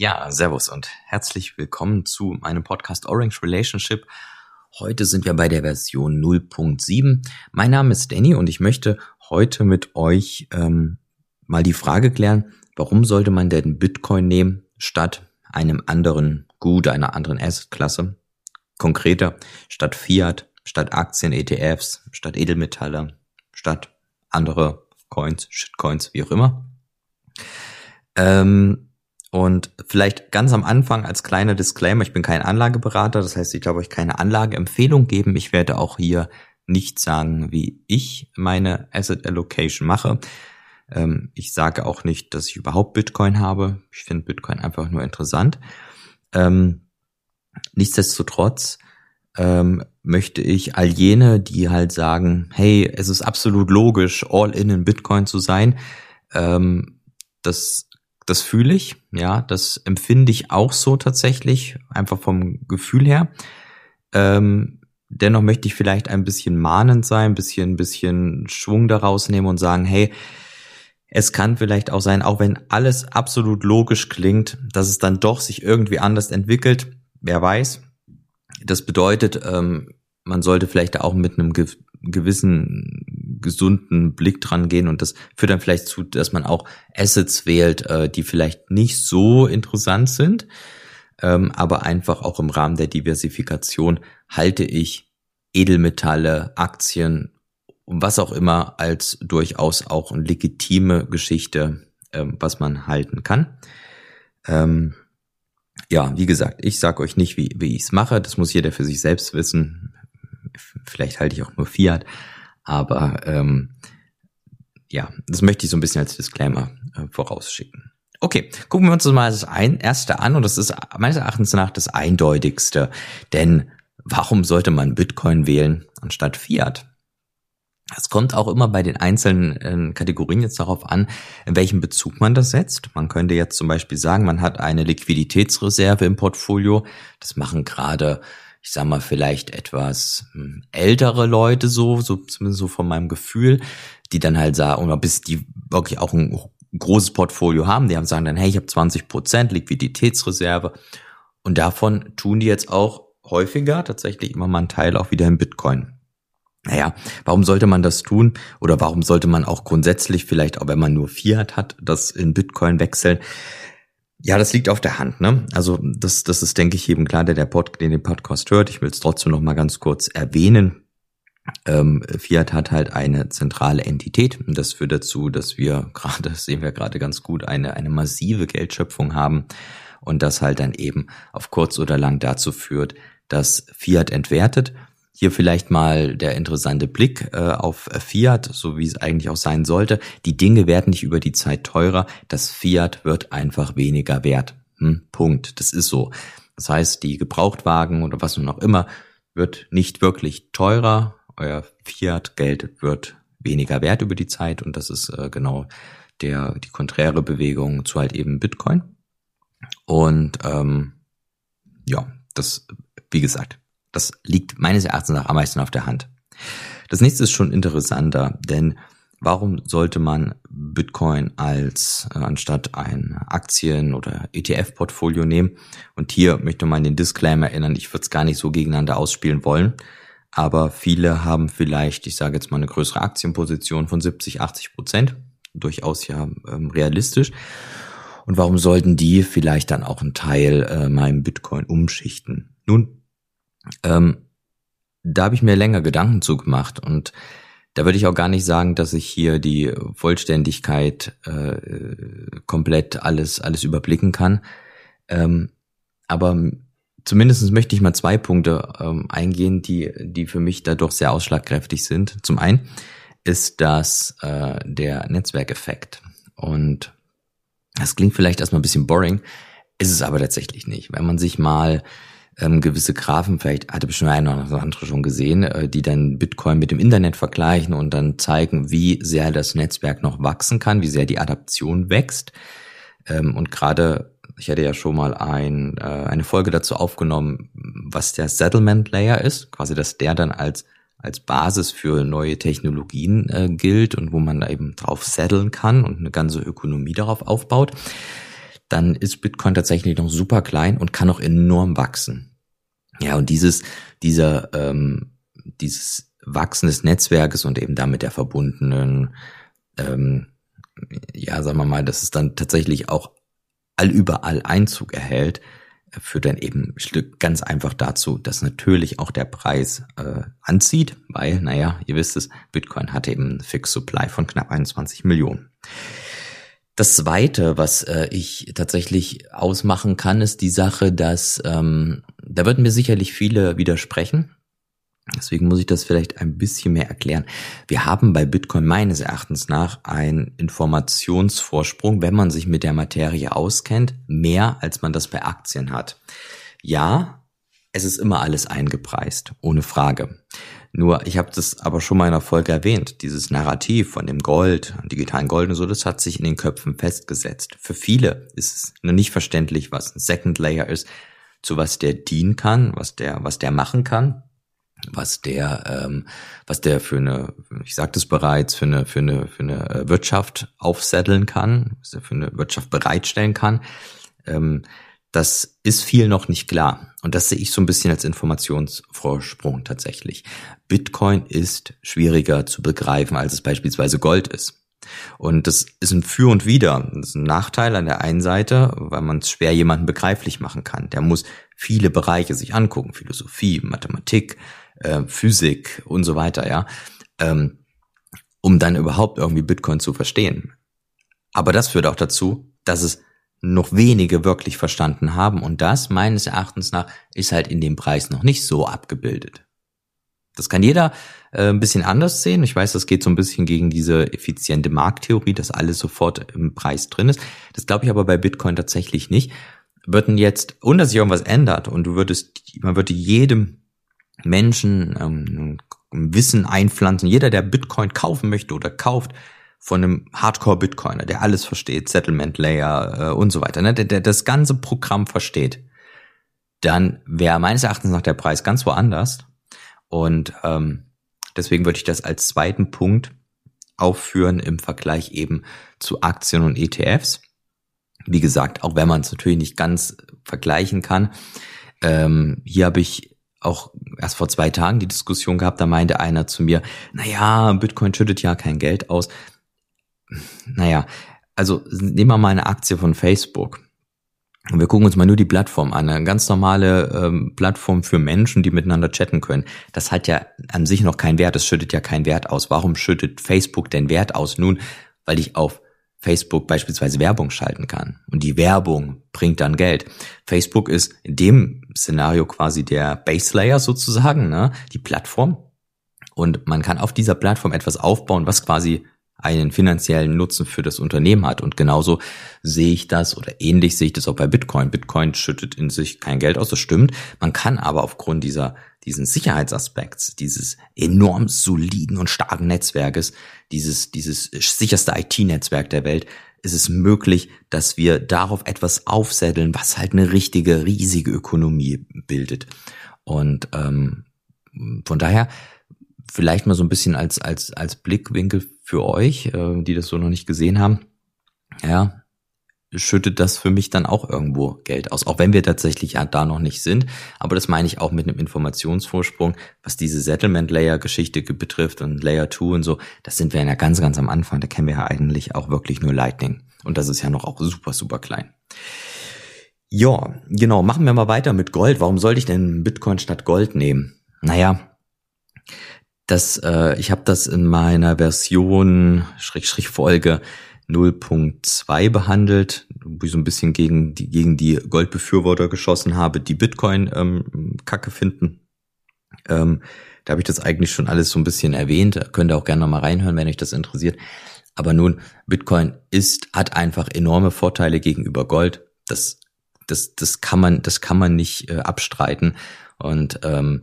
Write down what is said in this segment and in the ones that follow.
Ja, servus und herzlich willkommen zu meinem Podcast Orange Relationship. Heute sind wir bei der Version 0.7. Mein Name ist Danny und ich möchte heute mit euch ähm, mal die Frage klären, warum sollte man denn Bitcoin nehmen statt einem anderen Gut, einer anderen Assetklasse? Konkreter, statt Fiat, statt Aktien, ETFs, statt Edelmetalle, statt andere Coins, Shitcoins, wie auch immer. Ähm, und vielleicht ganz am Anfang als kleiner Disclaimer, ich bin kein Anlageberater, das heißt, ich glaube euch keine Anlageempfehlung geben. Ich werde auch hier nicht sagen, wie ich meine Asset Allocation mache. Ähm, ich sage auch nicht, dass ich überhaupt Bitcoin habe. Ich finde Bitcoin einfach nur interessant. Ähm, nichtsdestotrotz ähm, möchte ich all jene, die halt sagen, hey, es ist absolut logisch, all in in Bitcoin zu sein, das das fühle ich, ja, das empfinde ich auch so tatsächlich, einfach vom Gefühl her. Ähm, dennoch möchte ich vielleicht ein bisschen mahnend sein, ein bisschen, ein bisschen Schwung daraus nehmen und sagen, hey, es kann vielleicht auch sein, auch wenn alles absolut logisch klingt, dass es dann doch sich irgendwie anders entwickelt. Wer weiß. Das bedeutet, ähm, man sollte vielleicht auch mit einem gewissen gesunden Blick dran gehen und das führt dann vielleicht zu, dass man auch Assets wählt, äh, die vielleicht nicht so interessant sind, ähm, aber einfach auch im Rahmen der Diversifikation halte ich Edelmetalle, Aktien was auch immer als durchaus auch eine legitime Geschichte, ähm, was man halten kann. Ähm, ja, wie gesagt, ich sage euch nicht, wie, wie ich es mache. Das muss jeder für sich selbst wissen. Vielleicht halte ich auch nur Fiat. Aber ähm, ja, das möchte ich so ein bisschen als Disclaimer äh, vorausschicken. Okay, gucken wir uns das mal das ein, erste an und das ist meines Erachtens nach das eindeutigste. Denn warum sollte man Bitcoin wählen anstatt Fiat? Es kommt auch immer bei den einzelnen äh, Kategorien jetzt darauf an, in welchem Bezug man das setzt. Man könnte jetzt zum Beispiel sagen, man hat eine Liquiditätsreserve im Portfolio. Das machen gerade ich sag mal, vielleicht etwas hm, ältere Leute so, so zumindest so von meinem Gefühl, die dann halt sagen, oder bis die wirklich auch ein großes Portfolio haben, die haben sagen dann, hey, ich habe 20 Prozent Liquiditätsreserve und davon tun die jetzt auch häufiger tatsächlich immer mal einen Teil auch wieder in Bitcoin. Naja, warum sollte man das tun? Oder warum sollte man auch grundsätzlich vielleicht, auch wenn man nur Fiat hat, das in Bitcoin wechseln? Ja, das liegt auf der Hand. Ne? Also das, das ist, denke ich, eben klar, der, der Pod, den den Podcast hört. Ich will es trotzdem noch mal ganz kurz erwähnen. Ähm, Fiat hat halt eine zentrale Entität das führt dazu, dass wir gerade, das sehen wir gerade ganz gut, eine, eine massive Geldschöpfung haben und das halt dann eben auf kurz oder lang dazu führt, dass Fiat entwertet hier vielleicht mal der interessante Blick äh, auf Fiat, so wie es eigentlich auch sein sollte. Die Dinge werden nicht über die Zeit teurer. Das Fiat wird einfach weniger wert. Hm, Punkt. Das ist so. Das heißt, die Gebrauchtwagen oder was nun auch immer wird nicht wirklich teurer. Euer Fiat-Geld wird weniger wert über die Zeit und das ist äh, genau der die konträre Bewegung zu halt eben Bitcoin. Und ähm, ja, das wie gesagt das liegt meines Erachtens nach am meisten auf der Hand. Das nächste ist schon interessanter, denn warum sollte man Bitcoin als äh, anstatt ein Aktien- oder ETF-Portfolio nehmen? Und hier möchte man den Disclaimer erinnern, ich würde es gar nicht so gegeneinander ausspielen wollen. Aber viele haben vielleicht, ich sage jetzt mal, eine größere Aktienposition von 70, 80 Prozent. Durchaus ja ähm, realistisch. Und warum sollten die vielleicht dann auch einen Teil äh, meinem Bitcoin umschichten? Nun, ähm, da habe ich mir länger Gedanken zu gemacht und da würde ich auch gar nicht sagen, dass ich hier die Vollständigkeit äh, komplett alles alles überblicken kann. Ähm, aber zumindest möchte ich mal zwei Punkte ähm, eingehen, die die für mich da doch sehr ausschlagkräftig sind. Zum einen ist das äh, der Netzwerkeffekt und das klingt vielleicht erstmal ein bisschen boring, ist es aber tatsächlich nicht. Wenn man sich mal ähm, gewisse Graphen, vielleicht hatte bestimmt einer oder andere schon gesehen, äh, die dann Bitcoin mit dem Internet vergleichen und dann zeigen, wie sehr das Netzwerk noch wachsen kann, wie sehr die Adaption wächst. Ähm, und gerade, ich hatte ja schon mal ein, äh, eine Folge dazu aufgenommen, was der Settlement Layer ist, quasi, dass der dann als als Basis für neue Technologien äh, gilt und wo man eben drauf setteln kann und eine ganze Ökonomie darauf aufbaut dann ist Bitcoin tatsächlich noch super klein und kann noch enorm wachsen. Ja, und dieses, dieser, ähm, dieses Wachsen des Netzwerkes und eben damit der verbundenen, ähm, ja, sagen wir mal, dass es dann tatsächlich auch allüberall Einzug erhält, führt dann eben ganz einfach dazu, dass natürlich auch der Preis äh, anzieht, weil, naja, ihr wisst es, Bitcoin hat eben einen Fixed Supply von knapp 21 Millionen. Das Zweite, was äh, ich tatsächlich ausmachen kann, ist die Sache, dass ähm, da würden mir sicherlich viele widersprechen. Deswegen muss ich das vielleicht ein bisschen mehr erklären. Wir haben bei Bitcoin meines Erachtens nach einen Informationsvorsprung, wenn man sich mit der Materie auskennt, mehr als man das bei Aktien hat. Ja, es ist immer alles eingepreist, ohne Frage. Nur, ich habe das aber schon mal in der Folge erwähnt, dieses Narrativ von dem Gold, digitalen Gold und so, das hat sich in den Köpfen festgesetzt. Für viele ist es nur nicht verständlich, was ein Second Layer ist, zu was der dienen kann, was der, was der machen kann was der, ähm, was der für eine, ich sagte es bereits, für eine, für eine, für eine äh, Wirtschaft aufsetteln kann, was er für eine Wirtschaft bereitstellen kann, ähm, das ist viel noch nicht klar. Und das sehe ich so ein bisschen als Informationsvorsprung tatsächlich. Bitcoin ist schwieriger zu begreifen, als es beispielsweise Gold ist. Und das ist ein Für und Wider. Das ist ein Nachteil an der einen Seite, weil man es schwer jemandem begreiflich machen kann. Der muss viele Bereiche sich angucken, Philosophie, Mathematik, äh, Physik und so weiter, ja, ähm, um dann überhaupt irgendwie Bitcoin zu verstehen. Aber das führt auch dazu, dass es noch wenige wirklich verstanden haben und das meines Erachtens nach ist halt in dem Preis noch nicht so abgebildet. Das kann jeder äh, ein bisschen anders sehen. Ich weiß, das geht so ein bisschen gegen diese effiziente Markttheorie, dass alles sofort im Preis drin ist. Das glaube ich aber bei Bitcoin tatsächlich nicht. Würden jetzt, ohne dass sich irgendwas ändert und du würdest, man würde jedem Menschen ähm, Wissen einpflanzen. Jeder, der Bitcoin kaufen möchte oder kauft, von einem Hardcore-Bitcoiner, der alles versteht, Settlement Layer äh, und so weiter, ne, der, der das ganze Programm versteht, dann wäre meines Erachtens nach der Preis ganz woanders. Und ähm, deswegen würde ich das als zweiten Punkt aufführen im Vergleich eben zu Aktien und ETFs. Wie gesagt, auch wenn man es natürlich nicht ganz vergleichen kann. Ähm, hier habe ich auch erst vor zwei Tagen die Diskussion gehabt, da meinte einer zu mir, naja, Bitcoin schüttet ja kein Geld aus. Naja, also nehmen wir mal eine Aktie von Facebook. Und wir gucken uns mal nur die Plattform an. Eine ganz normale ähm, Plattform für Menschen, die miteinander chatten können. Das hat ja an sich noch keinen Wert. Das schüttet ja keinen Wert aus. Warum schüttet Facebook denn Wert aus? Nun, weil ich auf Facebook beispielsweise Werbung schalten kann. Und die Werbung bringt dann Geld. Facebook ist in dem Szenario quasi der Base Layer sozusagen, ne? die Plattform. Und man kann auf dieser Plattform etwas aufbauen, was quasi einen finanziellen Nutzen für das Unternehmen hat. Und genauso sehe ich das oder ähnlich sehe ich das auch bei Bitcoin. Bitcoin schüttet in sich kein Geld aus, das stimmt. Man kann aber aufgrund dieser, diesen Sicherheitsaspekts, dieses enorm soliden und starken Netzwerkes, dieses, dieses sicherste IT-Netzwerk der Welt, ist es möglich, dass wir darauf etwas aufsetteln, was halt eine richtige, riesige Ökonomie bildet. Und ähm, von daher vielleicht mal so ein bisschen als, als, als Blickwinkel für euch, äh, die das so noch nicht gesehen haben. Ja, schüttet das für mich dann auch irgendwo Geld aus, auch wenn wir tatsächlich ja da noch nicht sind. Aber das meine ich auch mit einem Informationsvorsprung, was diese Settlement-Layer-Geschichte betrifft und Layer 2 und so. Das sind wir ja ganz, ganz am Anfang. Da kennen wir ja eigentlich auch wirklich nur Lightning. Und das ist ja noch auch super, super klein. Ja, genau. Machen wir mal weiter mit Gold. Warum sollte ich denn Bitcoin statt Gold nehmen? Naja, das, äh, ich habe das in meiner Version Schrägstrich Folge 0.2 behandelt, wo ich so ein bisschen gegen die, gegen die Goldbefürworter geschossen habe, die Bitcoin ähm, Kacke finden. Ähm, da habe ich das eigentlich schon alles so ein bisschen erwähnt. Könnt ihr auch gerne nochmal reinhören, wenn euch das interessiert. Aber nun, Bitcoin ist, hat einfach enorme Vorteile gegenüber Gold. Das, das, das kann man, das kann man nicht äh, abstreiten. Und ähm,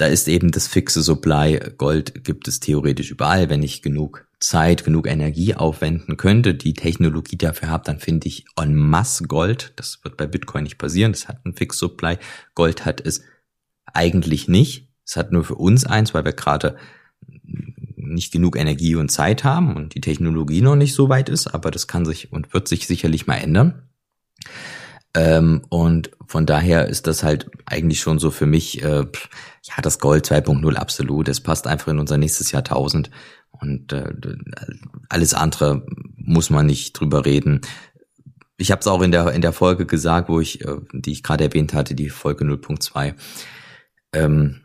da ist eben das fixe Supply. Gold gibt es theoretisch überall. Wenn ich genug Zeit, genug Energie aufwenden könnte, die Technologie dafür habe, dann finde ich en masse Gold. Das wird bei Bitcoin nicht passieren. Das hat einen Fix Supply. Gold hat es eigentlich nicht. Es hat nur für uns eins, weil wir gerade nicht genug Energie und Zeit haben und die Technologie noch nicht so weit ist, aber das kann sich und wird sich sicherlich mal ändern. Ähm, und von daher ist das halt eigentlich schon so für mich, äh, ja, das Gold 2.0 absolut. Es passt einfach in unser nächstes Jahrtausend. Und äh, alles andere muss man nicht drüber reden. Ich habe es auch in der in der Folge gesagt, wo ich, äh, die ich gerade erwähnt hatte, die Folge 0.2. Ähm,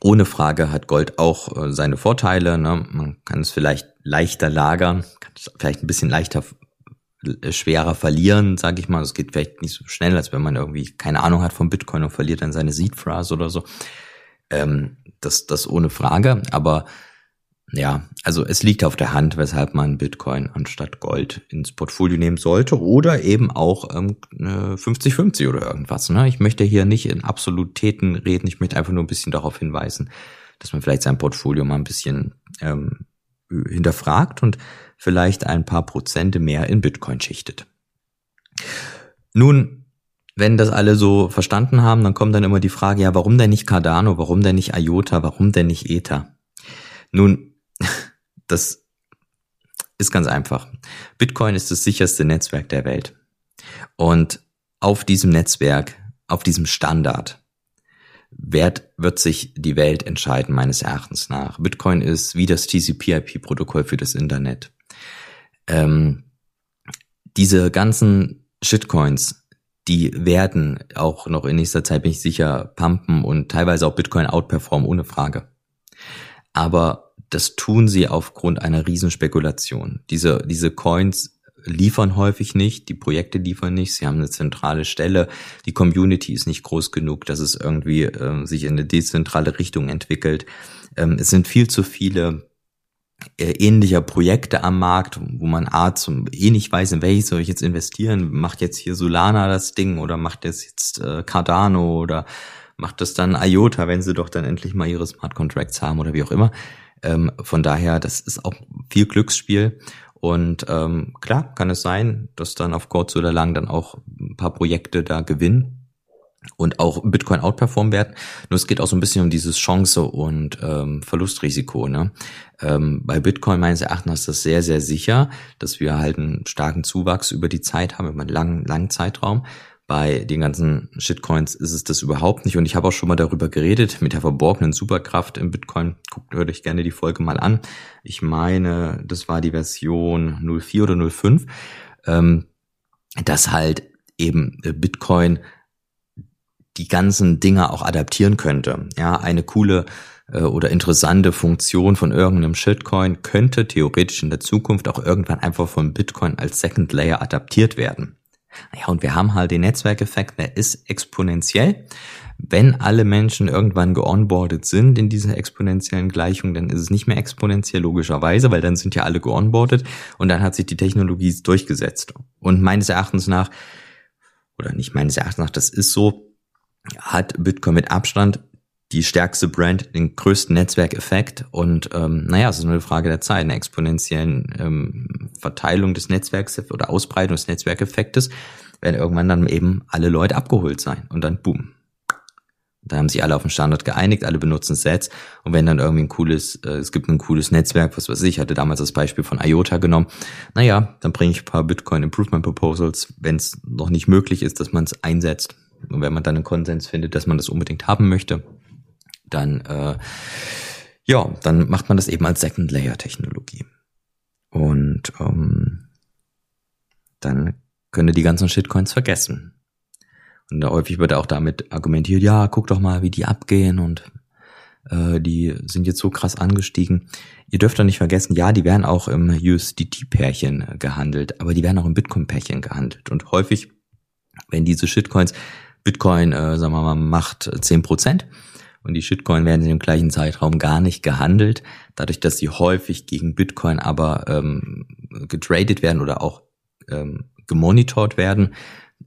ohne Frage hat Gold auch äh, seine Vorteile. Ne? Man kann es vielleicht leichter lagern, kann es vielleicht ein bisschen leichter schwerer verlieren, sage ich mal. Es geht vielleicht nicht so schnell, als wenn man irgendwie keine Ahnung hat von Bitcoin und verliert dann seine Seed Phrase oder so. Ähm, das, das ohne Frage. Aber ja, also es liegt auf der Hand, weshalb man Bitcoin anstatt Gold ins Portfolio nehmen sollte oder eben auch ähm, 50-50 oder irgendwas. Ne? Ich möchte hier nicht in Absolutäten reden, ich möchte einfach nur ein bisschen darauf hinweisen, dass man vielleicht sein Portfolio mal ein bisschen ähm, hinterfragt und vielleicht ein paar Prozente mehr in Bitcoin schichtet. Nun, wenn das alle so verstanden haben, dann kommt dann immer die Frage, ja, warum denn nicht Cardano, warum denn nicht IOTA, warum denn nicht Ether? Nun, das ist ganz einfach. Bitcoin ist das sicherste Netzwerk der Welt. Und auf diesem Netzwerk, auf diesem Standard, wird, wird sich die Welt entscheiden, meines Erachtens nach. Bitcoin ist wie das TCP-IP-Protokoll für das Internet. Ähm, diese ganzen Shitcoins, die werden auch noch in nächster Zeit, bin ich sicher, pumpen und teilweise auch Bitcoin outperformen, ohne Frage. Aber das tun sie aufgrund einer Riesenspekulation. Diese, diese Coins liefern häufig nicht, die Projekte liefern nicht, sie haben eine zentrale Stelle, die Community ist nicht groß genug, dass es irgendwie äh, sich in eine dezentrale Richtung entwickelt. Ähm, es sind viel zu viele ähnlicher Projekte am Markt, wo man A zum eh nicht weiß, in welches soll ich jetzt investieren, macht jetzt hier Solana das Ding oder macht das jetzt äh, Cardano oder macht das dann IOTA, wenn sie doch dann endlich mal ihre Smart Contracts haben oder wie auch immer. Ähm, von daher, das ist auch viel Glücksspiel. Und ähm, klar kann es sein, dass dann auf kurz oder lang dann auch ein paar Projekte da gewinnen und auch Bitcoin outperformen werden. Nur es geht auch so ein bisschen um dieses Chance und ähm, Verlustrisiko. Ne? Ähm, bei Bitcoin meines Erachtens ist das sehr, sehr sicher, dass wir halt einen starken Zuwachs über die Zeit haben, über einen langen, langen Zeitraum. Bei den ganzen Shitcoins ist es das überhaupt nicht. Und ich habe auch schon mal darüber geredet, mit der verborgenen Superkraft im Bitcoin. Guckt, hört euch gerne die Folge mal an. Ich meine, das war die Version 04 oder 05, ähm, dass halt eben äh, Bitcoin die ganzen Dinge auch adaptieren könnte. Ja, eine coole äh, oder interessante Funktion von irgendeinem Shitcoin könnte theoretisch in der Zukunft auch irgendwann einfach von Bitcoin als Second Layer adaptiert werden. Ja, und wir haben halt den Netzwerkeffekt, der ist exponentiell. Wenn alle Menschen irgendwann geonboardet sind in dieser exponentiellen Gleichung, dann ist es nicht mehr exponentiell logischerweise, weil dann sind ja alle geonboardet und dann hat sich die Technologie durchgesetzt. Und meines Erachtens nach, oder nicht meines Erachtens nach, das ist so, hat Bitcoin mit Abstand die stärkste Brand, den größten Netzwerkeffekt. Und ähm, naja, es ist nur eine Frage der Zeit, eine exponentiellen ähm, Verteilung des Netzwerks oder Ausbreitung des Netzwerkeffektes werden irgendwann dann eben alle Leute abgeholt sein und dann boom. Da haben sich alle auf den Standard geeinigt, alle benutzen Sets. Und wenn dann irgendwie ein cooles, äh, es gibt ein cooles Netzwerk, was weiß ich, ich hatte damals das Beispiel von IOTA genommen, naja, dann bringe ich ein paar Bitcoin Improvement Proposals, wenn es noch nicht möglich ist, dass man es einsetzt und wenn man dann einen Konsens findet, dass man das unbedingt haben möchte, dann äh, ja, dann macht man das eben als Second Layer Technologie. Und ähm, dann könne die ganzen Shitcoins vergessen. Und häufig wird auch damit argumentiert, ja, guck doch mal, wie die abgehen und äh, die sind jetzt so krass angestiegen. Ihr dürft doch nicht vergessen, ja, die werden auch im USDT-Pärchen gehandelt, aber die werden auch im Bitcoin-Pärchen gehandelt. Und häufig, wenn diese Shitcoins, Bitcoin, äh, sagen wir mal, macht zehn Prozent und die Shitcoin werden in dem gleichen Zeitraum gar nicht gehandelt. Dadurch, dass sie häufig gegen Bitcoin aber ähm, getradet werden oder auch ähm, gemonitort werden,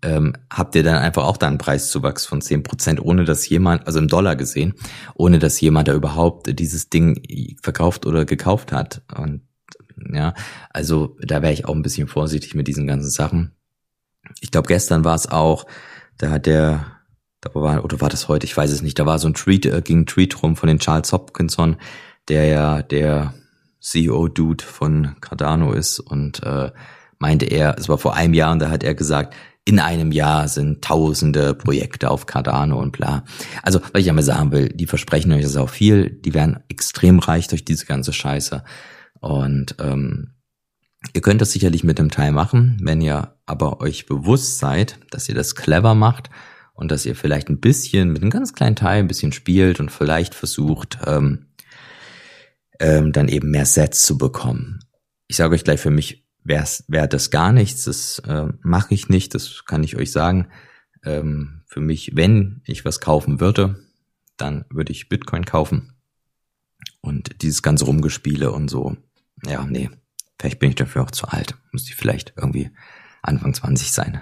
ähm, habt ihr dann einfach auch da einen Preiszuwachs von zehn Prozent, ohne dass jemand, also im Dollar gesehen, ohne dass jemand da überhaupt dieses Ding verkauft oder gekauft hat. Und ja, also da wäre ich auch ein bisschen vorsichtig mit diesen ganzen Sachen. Ich glaube, gestern war es auch, da hat der da war, oder war das heute, ich weiß es nicht, da war so ein Tweet, äh, ging ein Tweet rum von den Charles Hopkinson, der ja der CEO-Dude von Cardano ist und äh, meinte er, es war vor einem Jahr und da hat er gesagt, in einem Jahr sind tausende Projekte auf Cardano und bla. Also, was ich einmal sagen will, die versprechen euch das auch viel, die werden extrem reich durch diese ganze Scheiße. Und ähm, ihr könnt das sicherlich mit dem Teil machen, wenn ihr aber euch bewusst seid, dass ihr das clever macht und dass ihr vielleicht ein bisschen mit einem ganz kleinen Teil ein bisschen spielt und vielleicht versucht, ähm, ähm, dann eben mehr Sets zu bekommen. Ich sage euch gleich für mich, wäre wär das gar nichts, das äh, mache ich nicht, das kann ich euch sagen. Ähm, für mich, wenn ich was kaufen würde, dann würde ich Bitcoin kaufen. Und dieses ganze Rumgespiele und so, ja, nee, vielleicht bin ich dafür auch zu alt. Muss ich vielleicht irgendwie Anfang 20 sein.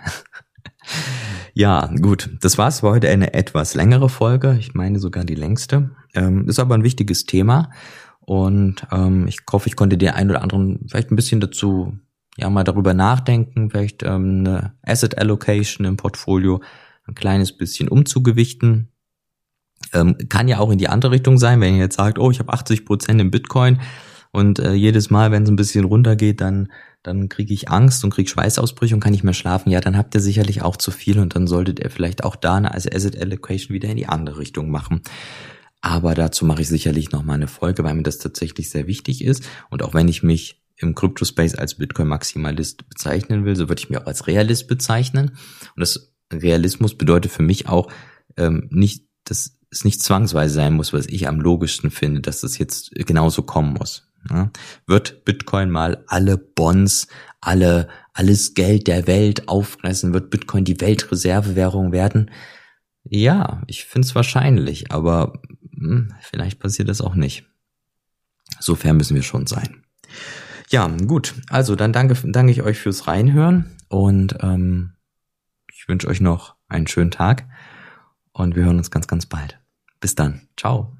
ja, gut, das war's. War heute eine etwas längere Folge. Ich meine sogar die längste. Ähm, ist aber ein wichtiges Thema. Und ähm, ich hoffe, ich konnte den einen oder anderen vielleicht ein bisschen dazu ja mal darüber nachdenken, vielleicht ähm, eine Asset Allocation im Portfolio ein kleines bisschen umzugewichten. Ähm, kann ja auch in die andere Richtung sein, wenn ihr jetzt sagt, oh, ich habe 80 Prozent im Bitcoin und äh, jedes Mal, wenn es ein bisschen runtergeht, dann dann kriege ich Angst und kriege Schweißausbrüche und kann nicht mehr schlafen. Ja, dann habt ihr sicherlich auch zu viel und dann solltet ihr vielleicht auch da eine Asset Allocation wieder in die andere Richtung machen. Aber dazu mache ich sicherlich noch mal eine Folge, weil mir das tatsächlich sehr wichtig ist. Und auch wenn ich mich im Crypto-Space als Bitcoin-Maximalist bezeichnen will, so würde ich mich auch als Realist bezeichnen. Und das Realismus bedeutet für mich auch ähm, nicht, dass es nicht zwangsweise sein muss, was ich am logischsten finde, dass das jetzt genauso kommen muss. Ja? Wird Bitcoin mal alle Bonds, alle, alles Geld der Welt auffressen? Wird Bitcoin die Weltreservewährung werden? Ja, ich finde es wahrscheinlich, aber hm, vielleicht passiert das auch nicht. So fair müssen wir schon sein. Ja, gut. Also dann danke, danke ich euch fürs Reinhören und ähm, ich wünsche euch noch einen schönen Tag und wir hören uns ganz, ganz bald. Bis dann. Ciao.